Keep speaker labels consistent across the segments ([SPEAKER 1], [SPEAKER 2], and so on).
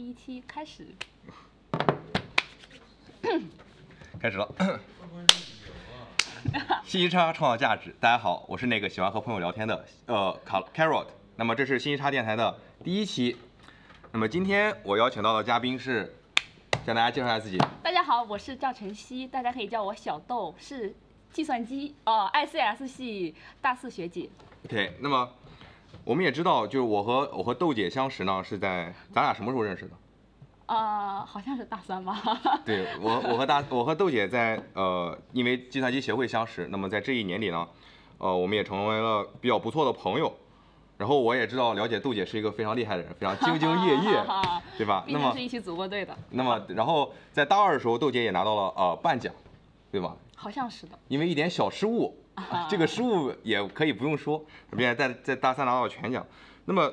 [SPEAKER 1] 第一期开始，
[SPEAKER 2] 开始了。信息差创造价值，大家好，我是那个喜欢和朋友聊天的呃卡 Carrot。那么这是信息差电台的第一期。那么今天我邀请到的嘉宾是，向大家介绍一下自己。
[SPEAKER 1] 大家好，我是赵晨曦，大家可以叫我小豆，是计算机哦 ICS 系大四学姐。
[SPEAKER 2] OK，那么我们也知道，就是我和我和豆姐相识呢，是在咱俩什么时候认识的？
[SPEAKER 1] 啊、好像是大三吧。
[SPEAKER 2] 对我，我和大我和豆姐在呃，因为计算机协会相识，那么在这一年里呢，呃，我们也成为了比较不错的朋友。然后我也知道，了解豆姐是一个非常厉害的人，非常兢兢业业，对吧？
[SPEAKER 1] 毕
[SPEAKER 2] 那么
[SPEAKER 1] 竟是一起组过队的，
[SPEAKER 2] 那么，然后在大二的时候，豆姐也拿到了呃半奖，对吧？
[SPEAKER 1] 好像是的。
[SPEAKER 2] 因为一点小失误，
[SPEAKER 1] 啊
[SPEAKER 2] 这个失误也可以不用说，并且在在大三拿到了全奖。那么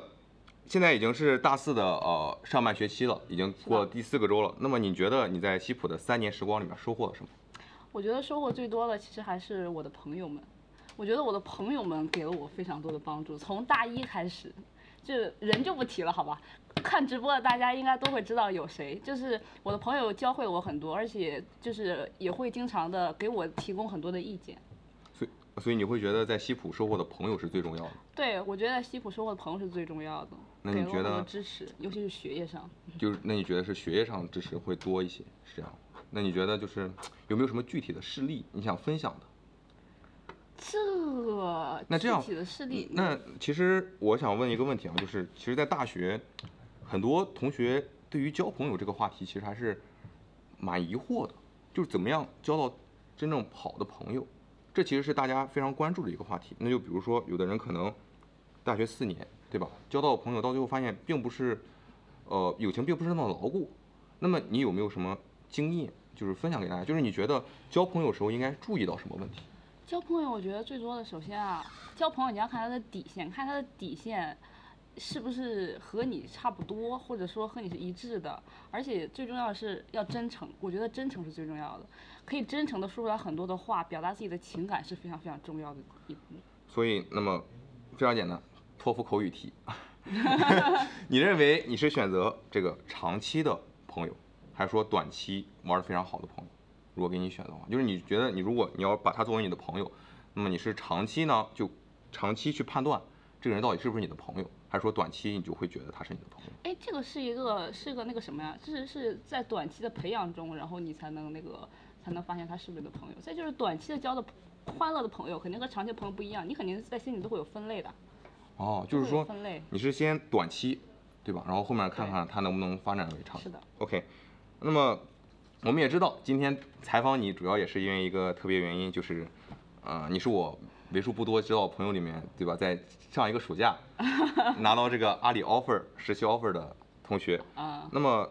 [SPEAKER 2] 现在已经是大四的呃上半学期了，已经过了第四个周了。那么你觉得你在西普的三年时光里面收获了什么？
[SPEAKER 1] 我觉得收获最多的其实还是我的朋友们。我觉得我的朋友们给了我非常多的帮助，从大一开始，就人就不提了，好吧？看直播的大家应该都会知道有谁，就是我的朋友教会我很多，而且就是也会经常的给我提供很多的意见。
[SPEAKER 2] 所以你会觉得在西普收获的朋友是最重要的。
[SPEAKER 1] 对，我觉得在西普收获的朋友是最重要的，
[SPEAKER 2] 那你觉得
[SPEAKER 1] 支持，尤其是学业上。
[SPEAKER 2] 就是那你觉得是学业上支持会多一些，是这样？那你觉得就是有没有什么具体的事例你想分享的？
[SPEAKER 1] 这
[SPEAKER 2] 那这样
[SPEAKER 1] 具体的事例，
[SPEAKER 2] 那其实我想问一个问题啊，就是其实，在大学，很多同学对于交朋友这个话题，其实还是蛮疑惑的，就是怎么样交到真正好的朋友，这其实是大家非常关注的一个话题。那就比如说，有的人可能大学四年，对吧？交到朋友到最后发现，并不是，呃，友情并不是那么牢固。那么你有没有什么经验，就是分享给大家？就是你觉得交朋友时候应该注意到什么问题？
[SPEAKER 1] 交朋友，我觉得最多的，首先啊，交朋友你要看他的底线，看他的底线是不是和你差不多，或者说和你是一致的。而且最重要的是要真诚，我觉得真诚是最重要的，可以真诚的说出来很多的话，表达自己的情感是非常非常重要的一步。
[SPEAKER 2] 所以，那么非常简单，托福口语题。你认为你是选择这个长期的朋友，还是说短期玩的非常好的朋友？如果给你选的话，就是你觉得你如果你要把他作为你的朋友，那么你是长期呢就长期去判断这个人到底是不是你的朋友，还是说短期你就会觉得他是你的朋友？
[SPEAKER 1] 哎，这个是一个是个那个什么呀？这是是在短期的培养中，然后你才能那个才能发现他是不是你的朋友。再就是短期的交的欢乐的朋友，肯定和长期的朋友不一样，你肯定在心里都会有分类的。
[SPEAKER 2] 哦，就是说
[SPEAKER 1] 分类
[SPEAKER 2] 你是先短期，对吧？然后后面看看他能不能发展为长期。
[SPEAKER 1] 是的。
[SPEAKER 2] OK，那么我们也知道，今天采访你主要也是因为一个特别原因，就是，呃，你是我为数不多知道朋友里面，对吧？在上一个暑假 拿到这个阿里 offer 实习 offer 的同学。
[SPEAKER 1] 啊、
[SPEAKER 2] 那么，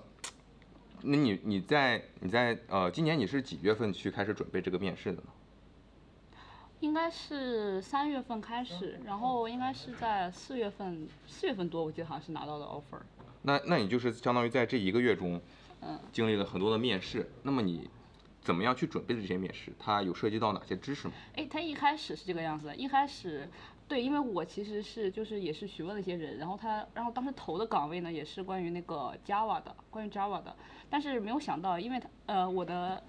[SPEAKER 2] 那你你在你在呃今年你是几月份去开始准备这个面试的呢？
[SPEAKER 1] 应该是三月份开始，然后应该是在四月份，四月份多，我记得好像是拿到的 offer。
[SPEAKER 2] 那那你就是相当于在这一个月中，
[SPEAKER 1] 嗯，
[SPEAKER 2] 经历了很多的面试。那么你怎么样去准备的这些面试？它有涉及到哪些知识吗？
[SPEAKER 1] 哎，它一开始是这个样子的，一开始，对，因为我其实是就是也是询问了一些人，然后他，然后当时投的岗位呢也是关于那个 Java 的，关于 Java 的，但是没有想到，因为他呃我的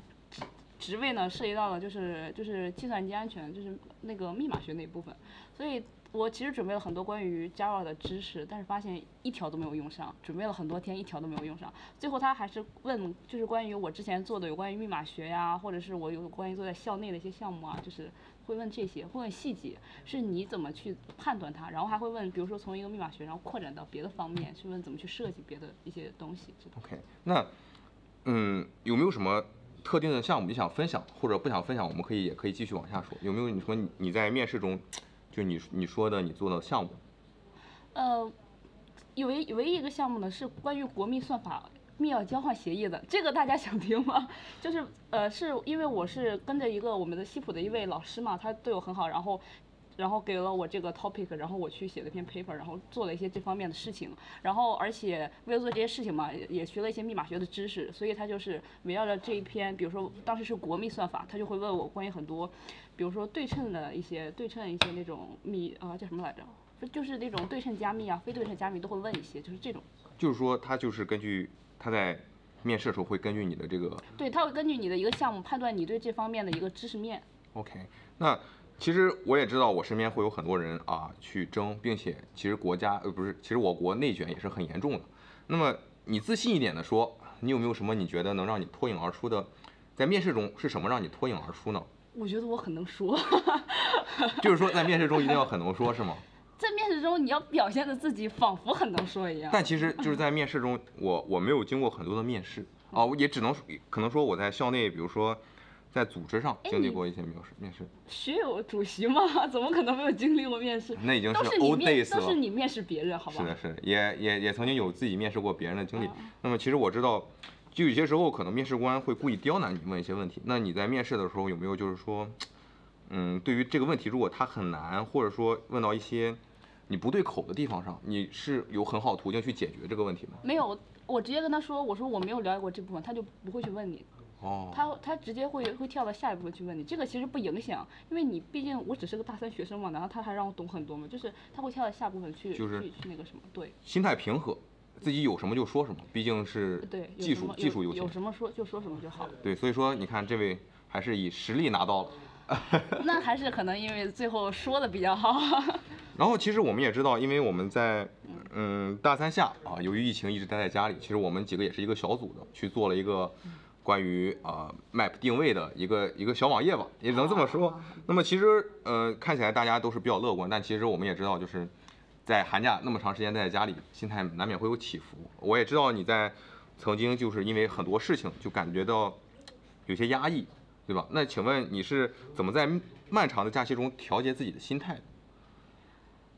[SPEAKER 1] 职位呢涉及到了就是就是计算机安全，就是那个密码学那一部分，所以我其实准备了很多关于 Java 的知识，但是发现一条都没有用上，准备了很多天，一条都没有用上。最后他还是问，就是关于我之前做的有关于密码学呀，或者是我有关于做在校内的一些项目啊，就是会问这些，会问细节，是你怎么去判断它，然后还会问，比如说从一个密码学，然后扩展到别的方面，去问怎么去设计别的一些东西
[SPEAKER 2] ，OK，那嗯，有没有什么特定的项目你想分享，或者不想分享，我们可以也可以继续往下说。有没有你说你在面试中，就你你说的你做的项目？
[SPEAKER 1] 呃，有一唯一一个项目呢是关于国密算法密钥交换协议的，这个大家想听吗？就是呃，是因为我是跟着一个我们的西普的一位老师嘛，他对我很好，然后。然后给了我这个 topic，然后我去写了一篇 paper，然后做了一些这方面的事情，然后而且为了做这些事情嘛，也也学了一些密码学的知识，所以他就是围绕着这一篇，比如说当时是国密算法，他就会问我关于很多，比如说对称的一些对称一些那种密啊、叫什么来着？就是那种对称加密啊、非对称加密都会问一些，就是这种
[SPEAKER 2] 就是说他就是根据他在面试的时候会根据你的这个
[SPEAKER 1] 对，他会根据你的一个项目判断你对这方面的一个知识面。
[SPEAKER 2] OK，那其实我也知道，我身边会有很多人啊去争，并且其实国家呃不是，其实我国内卷也是很严重的。那么你自信一点的说，你有没有什么你觉得能让你脱颖而出的？在面试中是什么让你脱颖而出呢？
[SPEAKER 1] 我觉得我很能说，
[SPEAKER 2] 就是说在面试中一定要很能说，是吗？
[SPEAKER 1] 在面试中你要表现的自己仿佛很能说一样。
[SPEAKER 2] 但其实就是在面试中，我我没有经过很多的面试啊，我也只能可能说我在校内，比如说在组织上经历过一些面试面试，
[SPEAKER 1] 学友主席嘛，怎么可能没有经历过面试？
[SPEAKER 2] 那已经
[SPEAKER 1] 是
[SPEAKER 2] old
[SPEAKER 1] 面
[SPEAKER 2] ，days 了。
[SPEAKER 1] 都是你面试别人，好吧？
[SPEAKER 2] 是的，是的，也也也曾经有自己面试过别人的经历。
[SPEAKER 1] 嗯
[SPEAKER 2] 那么其实我知道，就有些时候可能面试官会故意刁难你，问一些问题。那你在面试的时候有没有就是说，嗯，对于这个问题，如果它很难，或者说问到一些你不对口的地方上，你是有很好途径去解决这个问题吗？
[SPEAKER 1] 没有，我直接跟他说，我说我没有了解过这部分，他就不会去问你，
[SPEAKER 2] 哦，
[SPEAKER 1] 他他直接会会跳到下一部分去问你。这个其实不影响，因为你毕竟我只是个大三学生嘛，然后他还让我懂很多嘛，就是他会跳到下部分去
[SPEAKER 2] 就是
[SPEAKER 1] 去去那个什么，对
[SPEAKER 2] 心态平和，自己有什么就说什么，毕竟是
[SPEAKER 1] 对，
[SPEAKER 2] 技术技术优先。
[SPEAKER 1] 有有什么说就说什么就好了。
[SPEAKER 2] 对，所以说你看这位还是以实力拿到了。
[SPEAKER 1] 那还是可能因为最后说的比较好。
[SPEAKER 2] 然后其实我们也知道，因为我们在嗯大三下啊，由于疫情一直待在家里，其实我们几个也是一个小组的，去做了一个关于啊、map 定位的一个一个小网页吧，也能这么说。那么其实呃看起来大家都是比较乐观，但其实我们也知道，就是在寒假那么长时间待在家里，心态难免会有起伏。我也知道你在曾经就是因为很多事情就感觉到有些压抑，对吧？那请问你是怎么在漫长的假期中调节自己的心态的？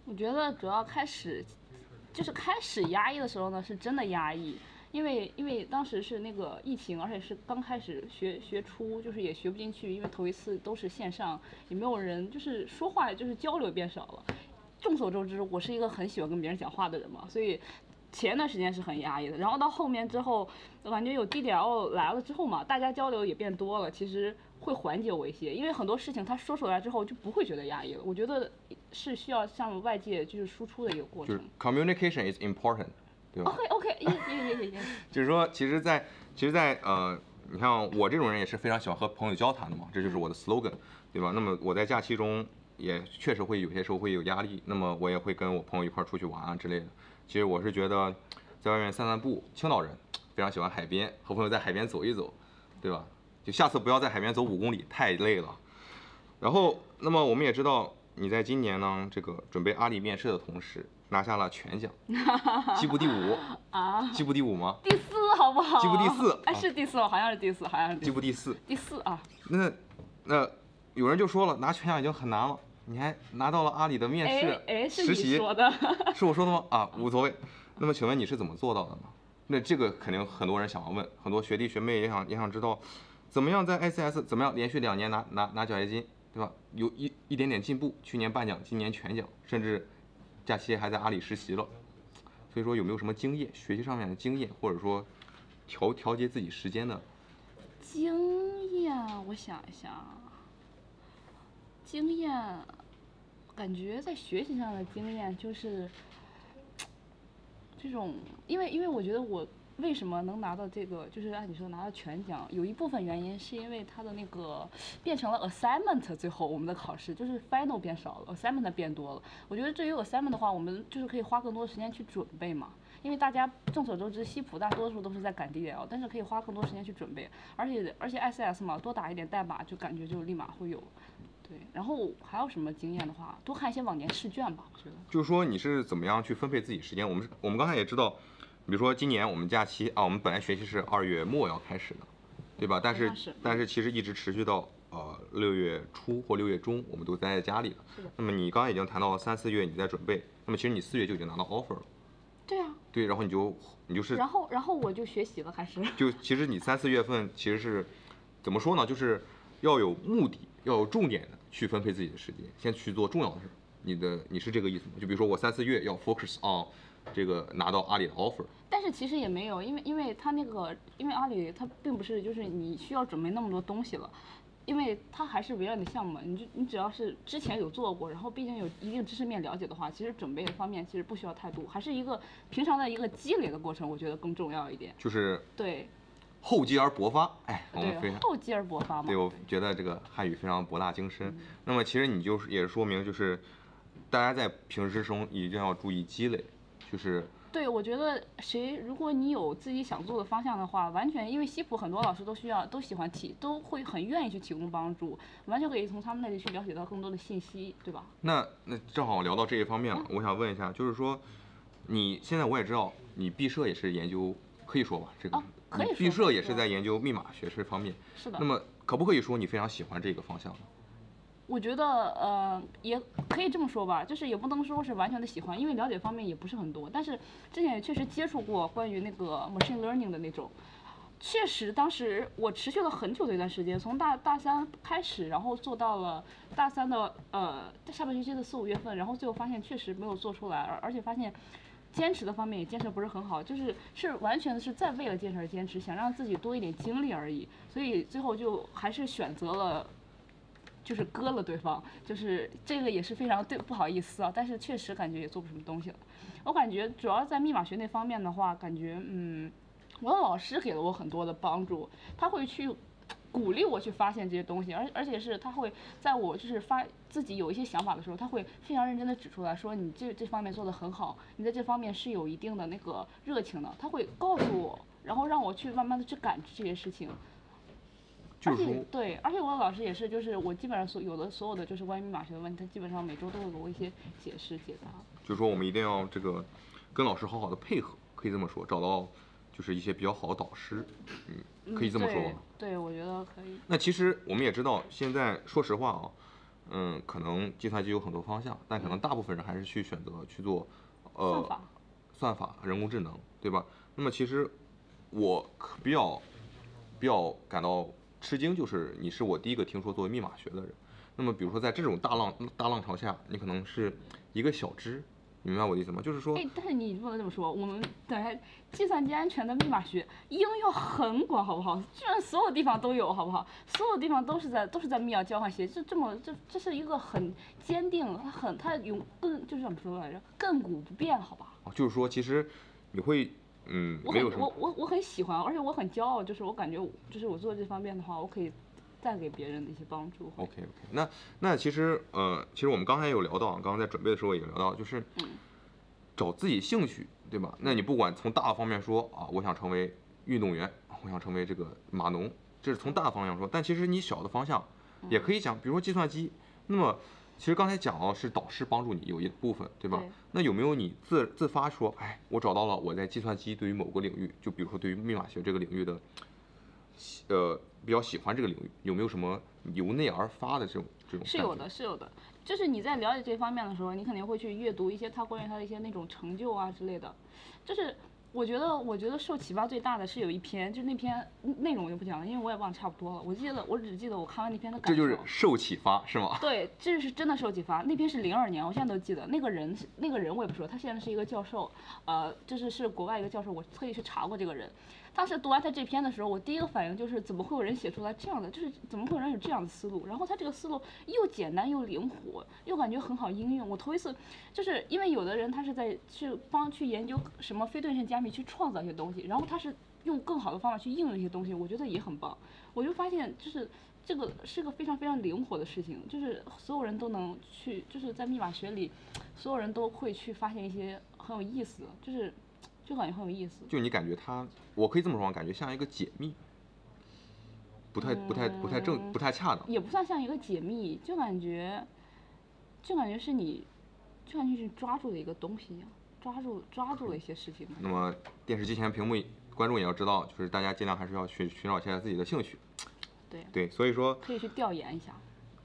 [SPEAKER 1] 我觉得主要开始就是开始压抑的时候呢，是真的压抑，因为因为当时是那个疫情，而且是刚开始学学初，就是也学不进去，因为头一次都是线上，也没有人，就是说话就是交流变少了。众所周知，我是一个很喜欢跟别人讲话的人嘛，所以前段时间是很压抑的。然后到后面之后，我感觉有 DDL 来了之后嘛，大家交流也变多了，其实会缓解我一些，因为很多事情他说出来之后就不会觉得压抑了。我觉得是需要向外界就是输出的一个过
[SPEAKER 2] 就是
[SPEAKER 1] 程。
[SPEAKER 2] communication is important，对吧
[SPEAKER 1] ？OK OK，耶耶耶耶耶。
[SPEAKER 2] 就是说，其实在，其实在，呃，你像我这种人也是非常喜欢和朋友交谈的嘛，这就是我的 slogan，对吧？那么我在假期中也确实会有些时候会有压力，那么我也会跟我朋友一块儿出去玩啊之类的。其实我是觉得，在外面散散步，青岛人非常喜欢海边，和朋友在海边走一走，对吧？就下次不要在海边走五公里，太累了。然后，那么我们也知道，你在今年呢，这个准备阿里面试的同时，拿下了全奖，季部第五，
[SPEAKER 1] 啊，
[SPEAKER 2] 季部第五吗？
[SPEAKER 1] 第四好不好？
[SPEAKER 2] 季部第四
[SPEAKER 1] 哎，
[SPEAKER 2] 啊
[SPEAKER 1] 是第四吗？好像是第四，好像是第四。
[SPEAKER 2] 季部第四。
[SPEAKER 1] 第四啊，
[SPEAKER 2] 那那有人就说了，拿全奖已经很难了，你还拿到了阿里的面试实习，
[SPEAKER 1] 说的。
[SPEAKER 2] 是我说的吗？啊，无所谓。那么请问你是怎么做到的呢？那这个肯定很多人想要问，很多学弟学妹也想也想知道，怎么样在 ICS 怎么样连续两年拿拿拿奖学金，对吧？有一一点点进步，去年半奖，今年全奖，甚至假期还在阿里实习了。所以说有没有什么经验，学习上面的经验，或者说调调节自己时间的？
[SPEAKER 1] 经验，我想一想啊，经验，感觉在学习上的经验就是这种，因为因为我觉得我为什么能拿到这个，就是按你说拿到全奖，有一部分原因是因为它的那个变成了 assignment，最后我们的考试就是 final 变少了，assignment 变多了。我觉得对于 assignment 的话，我们就是可以花更多时间去准备嘛。因为大家众所周知，西普大多数都是在赶 DL，但是可以花更多时间去准备，而且而且 ICS 嘛，多打一点代码就感觉就立马会有。对，然后还有什么经验的话，多看一些往年试卷吧，我觉得。
[SPEAKER 2] 就是说你是怎么样去分配自己时间？我们我们刚才也知道，比如说今年我们假期啊，我们本来学期是二月末要开始的，对吧？但是
[SPEAKER 1] 是
[SPEAKER 2] 但是其实一直持续到呃六月初或六月中，我们都待在家里了。那么你刚才已经谈到了三四月你在准备，那么其实你四月就已经拿到 offer 了，
[SPEAKER 1] 对啊，
[SPEAKER 2] 对，然后你就你就是
[SPEAKER 1] 然后然后我就学习了，还是。
[SPEAKER 2] 就 其实你三四月份其实是怎么说呢？就是要有目的，要有重点的去分配自己的时间，先去做重要的事儿。你的你是这个意思吗？就比如说我三四月要 focus on 这个拿到阿里的 offer，
[SPEAKER 1] 但是其实也没有，因为因为他那个，因为阿里它并不是就是你需要准备那么多东西了，因为它还是围绕你的项目嘛，你就你只要是之前有做过，然后毕竟有一定知识面了解的话，其实准备的方面其实不需要太多，还是一个平常的一个积累的过程，我觉得更重要一点。
[SPEAKER 2] 就是
[SPEAKER 1] 对
[SPEAKER 2] 厚积而薄发。哎，我们非，常
[SPEAKER 1] 厚积而薄发嘛。
[SPEAKER 2] 对，我觉得这个汉语非常博大精深。
[SPEAKER 1] 嗯
[SPEAKER 2] 那么其实你就是也说明，就是大家在平时之中一定要注意积累，就是
[SPEAKER 1] 对，我觉得谁，如果你有自己想做的方向的话，完全因为西普很多老师都需要都喜欢提，都会很愿意去提供帮助，完全可以从他们那里去了解到更多的信息，对吧？
[SPEAKER 2] 那那正好聊到这一方面了，
[SPEAKER 1] 嗯
[SPEAKER 2] 我想问一下，就是说你现在我也知道你毕设也是研究，可以说吧，这个、
[SPEAKER 1] 啊可以
[SPEAKER 2] 你毕设也是在研究密码学这方面。
[SPEAKER 1] 是的
[SPEAKER 2] 那。么可不可以说你非常喜欢这个方向呢？
[SPEAKER 1] 我觉得呃，也可以这么说吧，就是也不能说是完全的喜欢，因为了解方面也不是很多。但是之前也确实接触过关于那个 machine learning 的那种，确实当时我持续了很久的一段时间，从大大三开始，然后做到了大三的呃下半学期的四五月份，然后最后发现确实没有做出来，而而且发现。坚持的方面也坚持不是很好，就是是完全的是在为了坚持而坚持，想让自己多一点精力而已，所以最后就还是选择了就是割了对方，就是这个也是非常对不好意思啊，但是确实感觉也做不什么东西了。我感觉主要在密码学那方面的话，感觉嗯，我的老师给了我很多的帮助，他会去鼓励我去发现这些东西，而而且是他会在我就是发自己有一些想法的时候，他会非常认真的指出来说你这这方面做得很好，你在这方面是有一定的那个热情的，他会告诉我，然后让我去慢慢的去感知这些事情。而且
[SPEAKER 2] 就是说，
[SPEAKER 1] 对，而且我的老师也是，就是我基本上所有的所有的就是关于密码学的问题，他基本上每周都会给我一些解释解答。
[SPEAKER 2] 就是说我们一定要这个跟老师好好的配合，可以这么说，找到就是一些比较好的导师，嗯，可以这么说
[SPEAKER 1] 对
[SPEAKER 2] 吧。
[SPEAKER 1] 对，我觉得可以。
[SPEAKER 2] 那其实我们也知道，现在说实话啊，嗯，可能计算机有很多方向，但可能大部分人还是去选择去做，呃，
[SPEAKER 1] 算法
[SPEAKER 2] 算法、人工智能，对吧？那么其实我可比较比较感到吃惊，就是你是我第一个听说作为密码学的人。那么比如说在这种大浪大浪潮下，你可能是一个小支，你明白我的意思吗？就是说，
[SPEAKER 1] 哎，但是你不能这么说，我们等下计算机安全的密码学应用很广，好不好？居然所有地方都有，好不好？所有地方都是在都是在密钥交换协议，这这么这这是一个很坚定，它很它永更就是怎么说来着，亘古不变，好吧？
[SPEAKER 2] 哦就是说，其实你会，嗯，
[SPEAKER 1] 我我我我很喜欢，而且我很骄傲，就是我感觉就是我做这方面的话，我可以带给别人的一些帮助。
[SPEAKER 2] OK OK，那那其实呃，其实我们刚才有聊到，刚刚在准备的时候也聊到，就是
[SPEAKER 1] 嗯
[SPEAKER 2] 找自己兴趣，对吧？那你不管从大的方面说啊，我想成为运动员，我想成为这个码农，这是从大方向说。但其实你小的方向也可以讲，比如说计算机。那么其实刚才讲到是导师帮助你有一部分，对吧？
[SPEAKER 1] 对
[SPEAKER 2] 那有没有你自自发说，哎，我找到了我在计算机对于某个领域，就比如说对于密码学这个领域的喜呃比较喜欢这个领域，有没有什么由内而发的这种这种？
[SPEAKER 1] 是有的，。是有的。就是你在了解这方面的时候，你肯定会去阅读一些他关于他的一些那种成就啊之类的。就是我觉得，我觉得受启发最大的是有一篇，就是那篇内容我就不讲了，因为我也忘得差不多了。我记得，我只记得我看完那篇的感受。
[SPEAKER 2] 这就是受启发是吗？
[SPEAKER 1] 对，这是真的受启发。那篇是零二年，我现在都记得。那个人是那个人我也不说，他现在是一个教授，呃，就是是国外一个教授，我特意去查过这个人。当时读完他这篇的时候，我第一个反应就是怎么会有人写出来这样的，就是怎么会有人有这样的思路？然后他这个思路又简单又灵活，又感觉很好应用。我头一次就是因为有的人他是在去帮去研究什么非对称加密，去创造一些东西，然后他是用更好的方法去应用一些东西，我觉得也很棒。我就发现就是这个是个非常非常灵活的事情，就是所有人都能去，就是在密码学里，所有人都会去发现一些很有意思，就是就感觉很有意思。
[SPEAKER 2] 就你感觉它，我可以这么说，感觉像一个解密，不太不太不太正不太恰当。
[SPEAKER 1] 也不算像一个解密，就感觉，就感觉是你，就感觉是抓住了一个东西一样，抓住抓住了一些事情。
[SPEAKER 2] 那么电视机前屏幕观众也要知道，就是大家尽量还是要寻寻找一下自己的兴趣。
[SPEAKER 1] 对，
[SPEAKER 2] 对，所以说，
[SPEAKER 1] 可以去调研一下。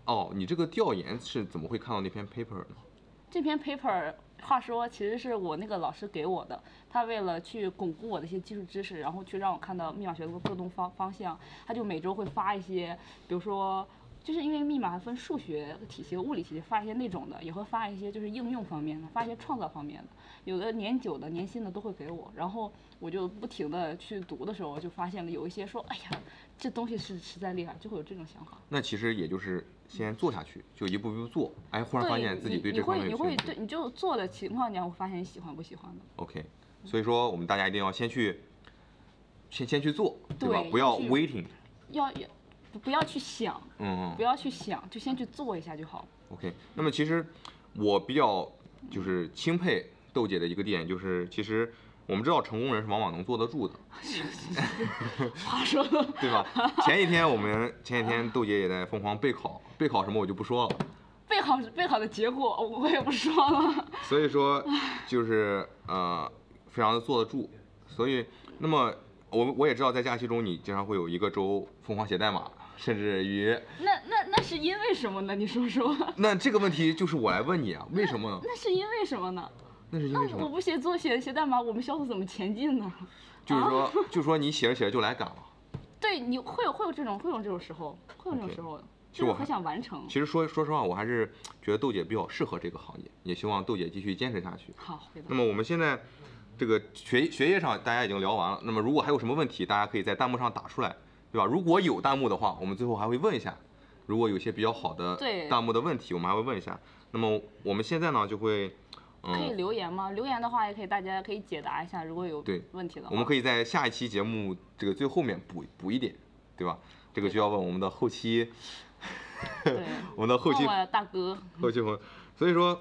[SPEAKER 2] 哦，你这个调研是怎么会看到那篇 paper 呢？
[SPEAKER 1] 这篇 paper，话说其实是我那个老师给我的，他为了去巩固我的一些基础知识，然后去让我看到密码学的各种方方向，他就每周会发一些，比如说就是因为密码分数学体系和物理体系，发一些那种的，也会发一些就是应用方面的，发一些创造方面的，有的年久的、年新的都会给我，然后我就不停的去读的时候，就发现了有一些说，哎呀，这东西是实在厉害，就会有这种想法。
[SPEAKER 2] 那其实也就是先做下去，就一步一步做，哎，忽然发现自己
[SPEAKER 1] 你你
[SPEAKER 2] 对这方面
[SPEAKER 1] 会你会。对你就做的情况下，会发现你喜欢不喜欢的。
[SPEAKER 2] OK，所以说我们大家一定要先去，先先去做，对吧？不要 waiting。
[SPEAKER 1] 要要不不要去想，
[SPEAKER 2] 嗯
[SPEAKER 1] 不要去想，就先去做一下就好。
[SPEAKER 2] ，OK。那么其实我比较就是钦佩豆姐的一个点，就是其实我们知道成功人是往往能坐得住的，
[SPEAKER 1] 话说，
[SPEAKER 2] 对吧？前几天我们前几天豆姐也在疯狂备考，备考什么我就不说了。
[SPEAKER 1] 备考备考的结果我我也不说了。
[SPEAKER 2] 所以说就是呃非常的坐得住，所以那么我我也知道在假期中你经常会有一个周疯狂写代码，甚至于
[SPEAKER 1] 那那那是因为什么呢？你说说。
[SPEAKER 2] 那这个问题就是我来问你啊，为什么呢？
[SPEAKER 1] 那是因为什么呢？
[SPEAKER 2] 那是因为什么？
[SPEAKER 1] 我不写作写写代码，我们小组怎么前进呢？
[SPEAKER 2] 就是说就是说你写着写着就来赶了。
[SPEAKER 1] 对，你会有会有这种会有这种时候，会有这种时候，
[SPEAKER 2] 其实我
[SPEAKER 1] 就是很想完成。
[SPEAKER 2] 其实说说实话，我还是觉得豆姐比较适合这个行业，也希望豆姐继续坚持下去。
[SPEAKER 1] 好，
[SPEAKER 2] 那。么我们现在这个学学业上大家已经聊完了，那么如果还有什么问题，大家可以在弹幕上打出来，对吧？如果有弹幕的话，我们最后还会问一下。如果有些比较好的弹幕的问题，我们还会问一下。那么我们现在呢，就会，
[SPEAKER 1] 可以
[SPEAKER 2] 嗯，
[SPEAKER 1] 留言吗？留言的话也可以，大家可以解答一下，如果有
[SPEAKER 2] 对
[SPEAKER 1] 问题的话。
[SPEAKER 2] 我们可以在下一期节目这个最后面补补一点，对吧？这个就要问我们的后期，
[SPEAKER 1] 对，
[SPEAKER 2] 我们的后期
[SPEAKER 1] 大哥，
[SPEAKER 2] 后期朋友。所以说，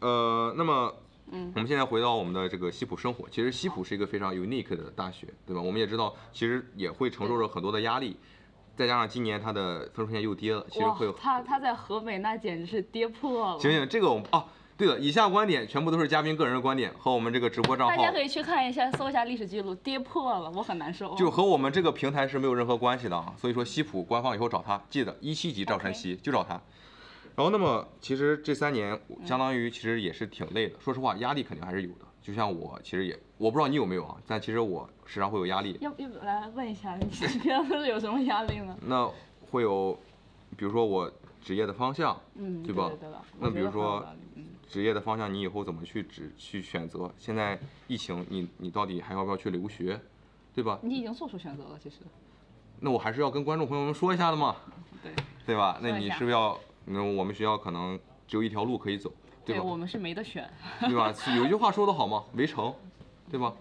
[SPEAKER 2] 呃，那么
[SPEAKER 1] 嗯
[SPEAKER 2] 我们现在回到我们的这个西普生活，其实西普是一个非常 unique 的大学，对吧？我们也知道，其实也会承受着很多的压力，再加上今年它的分数线又跌了，其实会有。
[SPEAKER 1] 他他在河北那简直是跌破了。
[SPEAKER 2] 行行，这个我们哦，对了，以下观点全部都是嘉宾个人的观点，和我们这个直播账号
[SPEAKER 1] 大家可以去看一下，搜一下历史记录，跌破了，我很难受。
[SPEAKER 2] 就和我们这个平台是没有任何关系的啊。所以说西普官方以后找他，记得一七级赵晨曦就找他。然后那么其实这三年相当于其实也是挺累的，说实话压力肯定还是有的。就像我其实也我不知道你有没有啊，但其实我时常会有压力。
[SPEAKER 1] 要不要不来问一下，你平时有什么压力呢？
[SPEAKER 2] 那会有，比如说我职业的方向，
[SPEAKER 1] 嗯，
[SPEAKER 2] 对吧那比如说职业的方向你以后怎么去指去选择？现在疫情你你到底还要不要去留学，对吧？
[SPEAKER 1] 你已经做出选择了，其实。
[SPEAKER 2] 那我还是要跟观众朋友们说一下的嘛。
[SPEAKER 1] 对，
[SPEAKER 2] 对吧？那你是不是要？那我们学校可能只有一条路可以走，对吧？
[SPEAKER 1] 我们是没得选。
[SPEAKER 2] 对吧？有一句话说得好嘛，围城，对吧？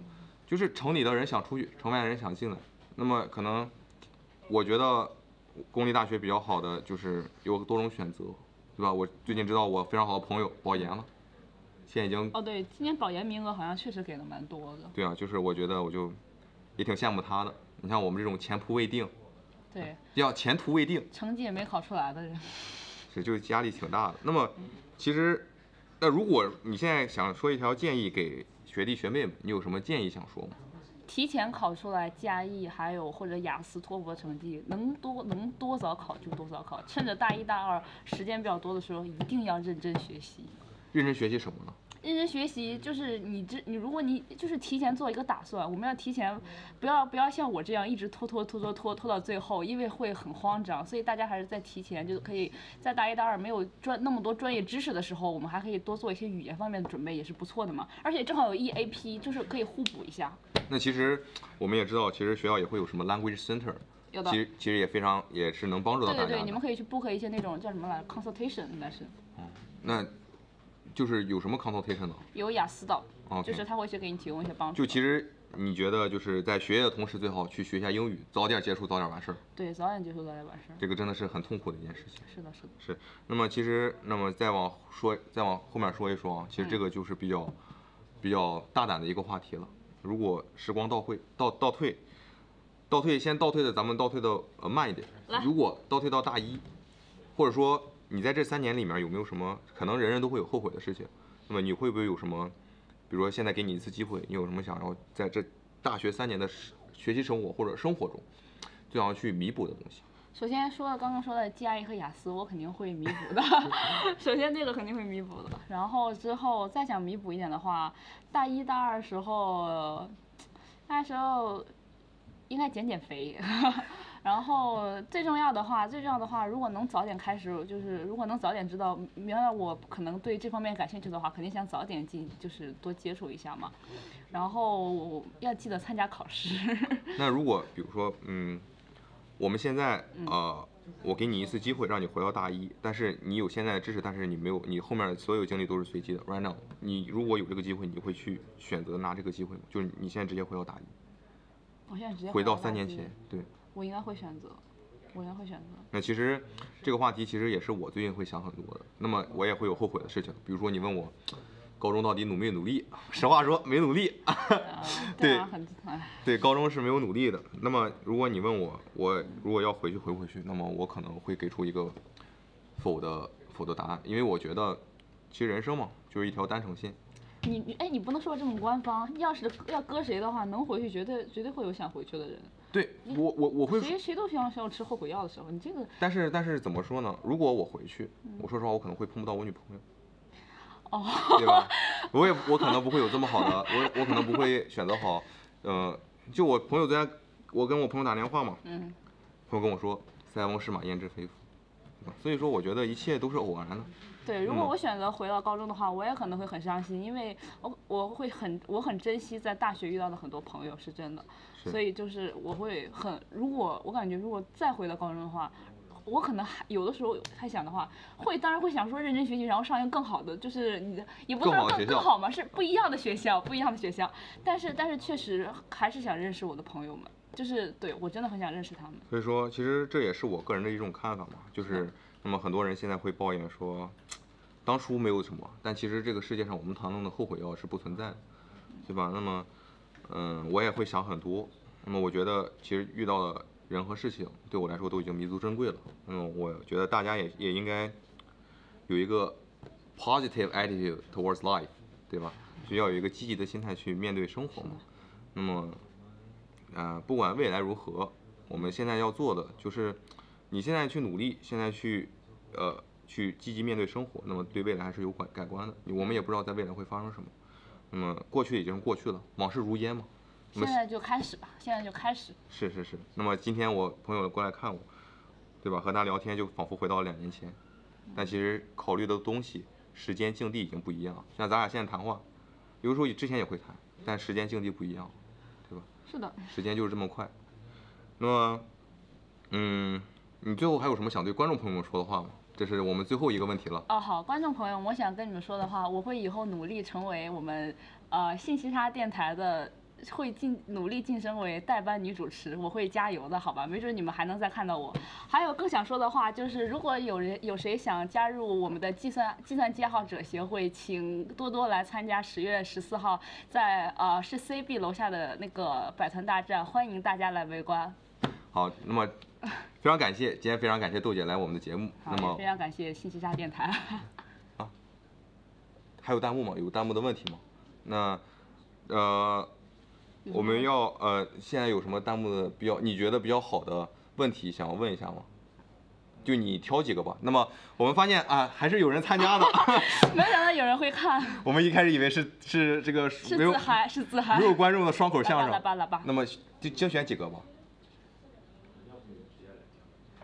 [SPEAKER 2] 就是城里的人想出去，城外的人想进来。那么可能，我觉得公立大学比较好的就是有多种选择，对吧？我最近知道我非常好的朋友保研了，现在已经
[SPEAKER 1] 哦，对，今年保研名额好像确实给的蛮多的。
[SPEAKER 2] 对啊，就是我觉得我就也挺羡慕他的。你像我们这种前途未定，
[SPEAKER 1] 对，
[SPEAKER 2] 要前途未定，
[SPEAKER 1] 成绩也没考出来的人。
[SPEAKER 2] 是就压力挺大的。那么其实，那如果你现在想说一条建议给学弟学妹们，你有什么建议想说吗？
[SPEAKER 1] 提前考出来加一，还有或者雅思、托福成绩，能多能多早考就多早考，趁着大一大二时间比较多的时候，一定要认真学习。
[SPEAKER 2] 认真学习什么呢？
[SPEAKER 1] 认真学习就是你这你如果你就是提前做一个打算，我们要提前，不要不要像我这样一直拖拖拖拖拖拖到最后，因为会很慌张。所以大家还是在提前，就是可以在大一大二没有专那么多专业知识的时候，我们还可以多做一些语言方面的准备，也是不错的嘛。而且正好有 EAP，就是可以互补一下。
[SPEAKER 2] 那其实我们也知道，其实学校也会有什么 language center，
[SPEAKER 1] 有的
[SPEAKER 2] 其。实其实也非常也是能帮助到大家。
[SPEAKER 1] 对对对，你们可以去 book 一些那种叫什么来 consultation，应该是嗯
[SPEAKER 2] 那就是有什么 consultation 呢？
[SPEAKER 1] 有雅思的就是他会去给你提供一些帮助。
[SPEAKER 2] 就其实你觉得就是在学业的同时，最好去学一下英语，早点结束，早点完事儿。
[SPEAKER 1] 对，早点结束，早点完事儿。
[SPEAKER 2] 这个真的是很痛苦的一件事情。
[SPEAKER 1] 是的，是的。
[SPEAKER 2] 是，那么其实，那么再往说，再往后面说一说啊，其实这个就是比较、比较大胆的一个话题了。如果时光倒退，倒倒退，倒退先倒退的，咱们倒退的呃慢一点。如果倒退到大一，或者说你在这三年里面有没有什么可能人人都会有后悔的事情？那么你会不会有什么，比如说现在给你一次机会，你有什么想要在这大学三年的时学习生活或者生活中，最想要去弥补的东西？
[SPEAKER 1] 首先说了刚刚说的 GRE 和雅思，我肯定会弥补的。首先这个肯定会弥补的，然后之后再想弥补一点的话，大一大二时候，那时候应该减减肥，然后最重要的话，最重要的话，如果能早点开始，就是如果能早点知道，原来我可能对这方面感兴趣的话，肯定想早点进，就是多接触一下嘛。然后要记得参加考试。
[SPEAKER 2] 那如果比如说，嗯，我们现在呃，我给你一次机会让你回到大一，但是你有现在的知识，但是你没有，你后面的所有经历都是随机的。Right now，你如果有这个机会，你会去选择拿这个机会吗？就是你现在直接回到大一，
[SPEAKER 1] 我现在直接
[SPEAKER 2] 回到三年前，对。
[SPEAKER 1] 我应该会选择，我应该会选择。
[SPEAKER 2] 那其实这个话题其实也是我最近会想很多的。那么我也会有后悔的事情，比如说你问我高中到底努没努力，实话说没努力。
[SPEAKER 1] 啊
[SPEAKER 2] 对
[SPEAKER 1] 啊，很哎，
[SPEAKER 2] 对，高中是没有努力的。那么如果你问我，我如果要回去回不回去，那么我可能会给出一个否的否的答案，因为我觉得其实人生嘛，就是一条单程线。
[SPEAKER 1] 你你哎，你不能说这么官方。要是要搁谁的话，能回去绝对绝对会有想回去的人。
[SPEAKER 2] 对我我我会，
[SPEAKER 1] 谁谁都想想要吃后悔药的时候，你这个
[SPEAKER 2] 但是但是怎么说呢？如果我回去，我说实话，我可能会碰不到我女朋友。
[SPEAKER 1] 哦，
[SPEAKER 2] 对吧？我也我可能不会有这么好的，我我可能不会选择好，呃，就我朋友昨天，我跟我朋友打电话嘛，
[SPEAKER 1] 嗯，
[SPEAKER 2] 朋友跟我说塞翁失马焉知非福，所以说我觉得一切都是偶然的。
[SPEAKER 1] 对，如果
[SPEAKER 2] 嗯
[SPEAKER 1] 我选择回到高中的话，我也可能会很伤心，因为我我会很我很珍惜在大学遇到的很多朋友，是真的。所以就是我会很，如果我感觉如果再回到高中的话，我可能还有的时候还想的话，会当然会想说认真学习，然后上一个更好的，就是你的也不能说更
[SPEAKER 2] 更好的学校
[SPEAKER 1] 更好嘛，是不一样的学校，不一样的学校。但是但是确实还是想认识我的朋友们，就是对我真的很想认识他们。
[SPEAKER 2] 所以说，其实这也是我个人的一种看法嘛，就是那么很多人现在会抱怨说，当初没有什么，但其实这个世界上我们谈论的后悔药是不存在的，对吧？那么，嗯，我也会想很多。那么我觉得，其实遇到的人和事情对我来说都已经弥足珍贵了。那么我觉得大家也也应该有一个 positive attitude towards life，对吧？就要有一个积极的心态去面对生活嘛。那么，呃，不管未来如何，我们现在要做的就是，你现在去努力，现在去，呃，去积极面对生活，那么对未来还是有改改观的。我们也不知道在未来会发生什么。那么过去已经是过去了，往事如烟嘛。
[SPEAKER 1] 现在就开始吧，现在就开始。
[SPEAKER 2] 是是是。那么今天我朋友过来看我，对吧？和他聊天就仿佛回到了两年前，但其实考虑的东西、时间、境地已经不一样了。像咱俩现在谈话，有的时候之前也会谈，但时间、境地不一样？
[SPEAKER 1] 是的，
[SPEAKER 2] 时间就是这么快。那么，嗯，你最后还有什么想对观众朋友们说的话吗？这是我们最后一个问题了。
[SPEAKER 1] 哦，好，观众朋友，我想跟你们说的话，我会以后努力成为我们呃信息差电台的，会晋努力晋升为代班女主持，我会加油的，好吧？没准你们还能再看到我。还有更想说的话，就是如果有人有谁想加入我们的计算计算机爱好者协会，请多多来参加十月十四号在呃是 CB 楼下的那个百团大战，欢迎大家来围观。
[SPEAKER 2] 好，那么非常感谢，今天非常感谢豆姐来我们的节目。那么
[SPEAKER 1] 也非常感谢信息差电台。
[SPEAKER 2] 啊还有弹幕吗？有弹幕的问题吗？那呃，我们要呃，现在有什么弹幕的比较你觉得比较好的问题想要问一下吗？就你挑几个吧。那么我们发现啊，还是有人参加的。
[SPEAKER 1] 没想到有人会看，
[SPEAKER 2] 我们一开始以为是是这个没有
[SPEAKER 1] 是自嗨，是自嗨。
[SPEAKER 2] 没有观众的双口相声。
[SPEAKER 1] 来吧来吧。
[SPEAKER 2] 那么就精选几个吧。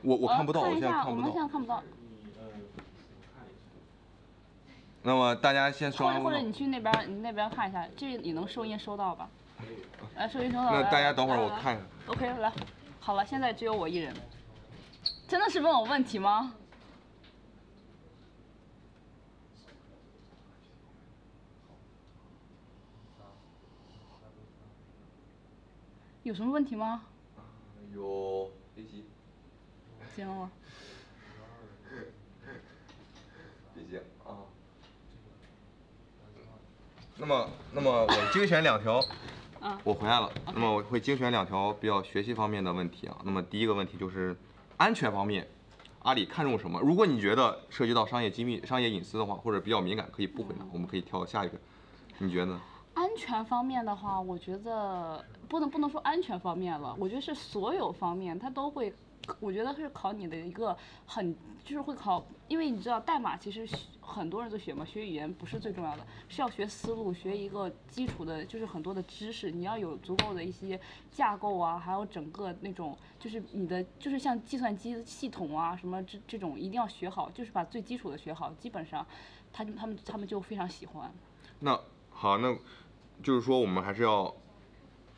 [SPEAKER 2] 我我
[SPEAKER 1] 呃
[SPEAKER 2] 看不到，我
[SPEAKER 1] 一
[SPEAKER 2] 现在看不
[SPEAKER 1] 下我们现
[SPEAKER 2] 到。
[SPEAKER 1] 在看不到。
[SPEAKER 2] 那么大家先
[SPEAKER 1] 或
[SPEAKER 2] 刷
[SPEAKER 1] 者或者你去那边儿，你那边儿看一下，这你能收音收到吧？来，收音收到。
[SPEAKER 2] 那大家等会儿我看一下。
[SPEAKER 1] OK，来，好了，现在只有我一人。真的是问我问题吗？有什么问题吗？
[SPEAKER 2] 有别急，
[SPEAKER 1] 行了，
[SPEAKER 2] 飞机啊。那么，那么我精选两条，
[SPEAKER 1] 嗯
[SPEAKER 2] 我回来了。那么我会精选两条比较学习方面的问题啊。那么第一个问题就是安全方面，阿里看重什么？如果你觉得涉及到商业机密、商业隐私的话，或者比较敏感，可以不回答，我们可以跳下一个。你觉得呢？
[SPEAKER 1] 安全方面的话，我觉得不能不能说安全方面了，我觉得是所有方面它都会我觉得是考你的一个很，就是会考，因为你知道代码其实很多人都学嘛，学语言不是最重要的，是要学思路，学一个基础的，就是很多的知识，你要有足够的一些架构啊，还有整个那种，就是你的，就是像计算机系统啊什么这这种一定要学好，就是把最基础的学好，基本上他他们他们就非常喜欢。
[SPEAKER 2] 那好，那就是说我们还是要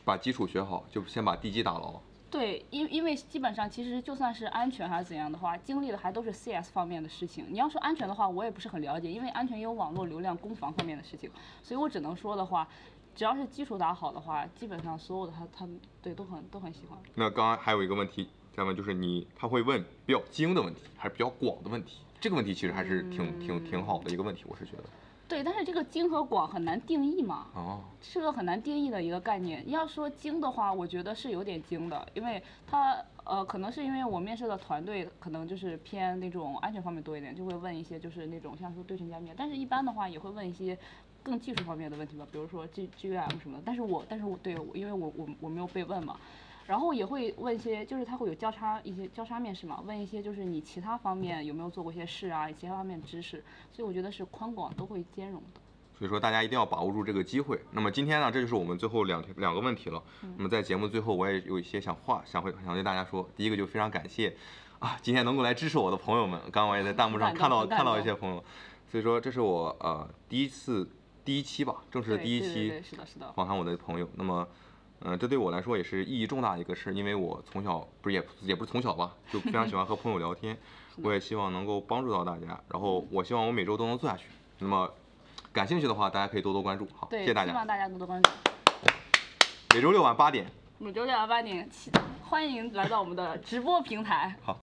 [SPEAKER 2] 把基础学好，就先把地基打牢。
[SPEAKER 1] 对，因因为基本上其实就算是安全还是怎样的话，经历的还都是 CS 方面的事情。你要说安全的话，我也不是很了解，因为安全也有网络流量、攻防方面的事情，所以我只能说的话，只要是基础打好的话，基本上所有的他他对都很都很喜欢。
[SPEAKER 2] 那刚刚还有一个问题，咱们就是你他会问比较精的问题，还是比较广的问题？这个问题其实还是挺挺挺好的一个问题，我是觉得。
[SPEAKER 1] 对，但是这个精和广很难定义嘛，
[SPEAKER 2] 哦，
[SPEAKER 1] 是个很难定义的一个概念。要说精的话，我觉得是有点精的，因为它呃，可能是因为我面试的团队可能就是偏那种安全方面多一点，就会问一些就是那种像说对称加密，但是一般的话也会问一些更技术方面的问题吧，比如说 G G U M 什么的。但是我但是我对，因为我我我没有被问嘛。然后也会问一些，就是他会有交叉一些交叉面试嘛，问一些就是你其他方面有没有做过一些事啊，其他方面知识，所以我觉得是宽广都会兼容的。
[SPEAKER 2] 所以说大家一定要把握住这个机会。那么今天呢，这就是我们最后两两个问题了。那么在节目最后，我也有一些想话想会想对大家说。第一个就非常感谢啊，今天能够来支持我的朋友们，刚刚我也在弹幕上看到看到一些朋友，所以说这是我呃第一次第一期吧，正式的第一期访谈我的朋友。那么。嗯，这对我来说也是意义重大的一个事，因为我从小不是也也不是从小吧，就非常喜欢和朋友聊天，我也希望能够帮助到大家，然后我希望我每周都能做下去。那么感兴趣的话，大家可以多多关注。好，谢谢大家。
[SPEAKER 1] 希望大家多多关注。
[SPEAKER 2] 每周六晚八点。
[SPEAKER 1] 每周六晚八点，欢迎来到我们的直播平台。
[SPEAKER 2] 好。